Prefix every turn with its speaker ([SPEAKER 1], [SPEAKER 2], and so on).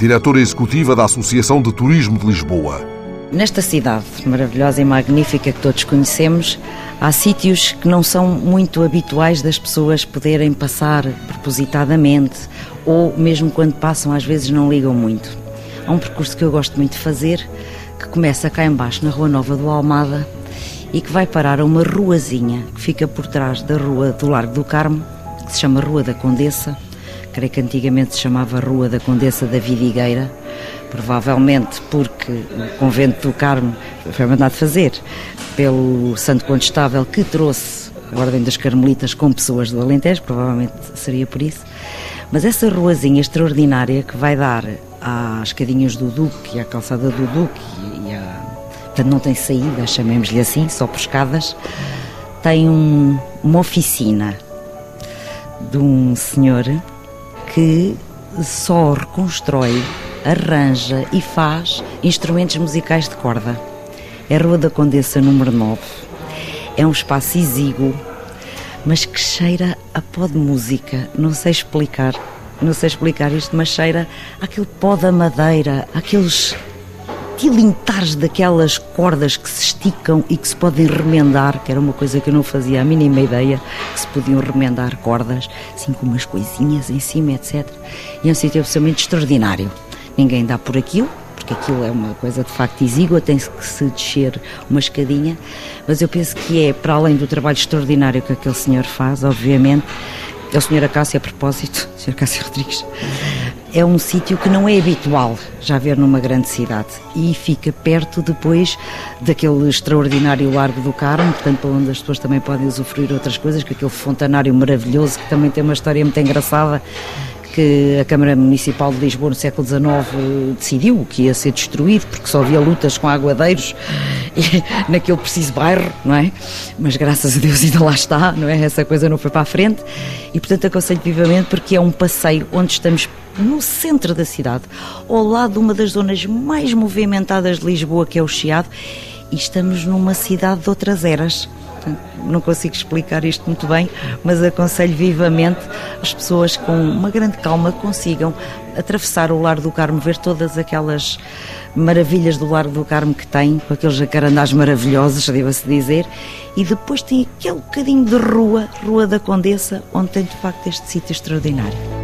[SPEAKER 1] diretora executiva da Associação de Turismo de Lisboa.
[SPEAKER 2] Nesta cidade maravilhosa e magnífica que todos conhecemos, há sítios que não são muito habituais das pessoas poderem passar propositadamente ou mesmo quando passam às vezes não ligam muito. Há um percurso que eu gosto muito de fazer que começa cá embaixo na Rua Nova do Almada e que vai parar a uma ruazinha que fica por trás da Rua do Largo do Carmo, que se chama Rua da Condessa creio que antigamente se chamava Rua da Condessa da Vidigueira, provavelmente porque o convento do Carmo foi mandado fazer pelo Santo Condestável que trouxe a Ordem das Carmelitas com pessoas do Alentejo, provavelmente seria por isso. Mas essa ruazinha extraordinária que vai dar às escadinhas do Duque e à calçada do Duque e a... Portanto, não tem saída, chamemos-lhe assim, só por escadas, tem um, uma oficina de um senhor que só reconstrói, arranja e faz instrumentos musicais de corda. É a Rua da Condessa número 9. É um espaço exíguo, mas que cheira a pó de música. Não sei explicar, não sei explicar isto, mas cheira aquele pó da madeira, aqueles tilintares daquelas cordas que se esticam e que se podem remendar, que era uma coisa que eu não fazia a mínima ideia, que se podiam remendar cordas, assim com umas coisinhas em cima, etc. E é um sítio absolutamente extraordinário. Ninguém dá por aquilo, porque aquilo é uma coisa de facto exígua, tem que se descer uma escadinha, mas eu penso que é, para além do trabalho extraordinário que aquele senhor faz, obviamente, é o senhor Acácio a propósito, senhor Acácio Rodrigues, é um sítio que não é habitual já ver numa grande cidade. E fica perto depois daquele extraordinário Largo do Carmo, portanto, onde as pessoas também podem usufruir outras coisas, com aquele fontanário maravilhoso que também tem uma história muito engraçada que a Câmara Municipal de Lisboa no século XIX decidiu que ia ser destruído porque só havia lutas com aguadeiros e, naquele preciso bairro, não é? Mas graças a Deus ainda lá está, não é? Essa coisa não foi para a frente e portanto aconselho vivamente porque é um passeio onde estamos no centro da cidade, ao lado de uma das zonas mais movimentadas de Lisboa, que é o Chiado, e estamos numa cidade de outras eras. Não consigo explicar isto muito bem, mas aconselho vivamente as pessoas com uma grande calma consigam atravessar o Largo do Carmo, ver todas aquelas maravilhas do Largo do Carmo que tem, com aqueles jacarandás maravilhosos, deva-se dizer, e depois tem aquele bocadinho de rua, Rua da Condessa, onde tem de facto este sítio extraordinário.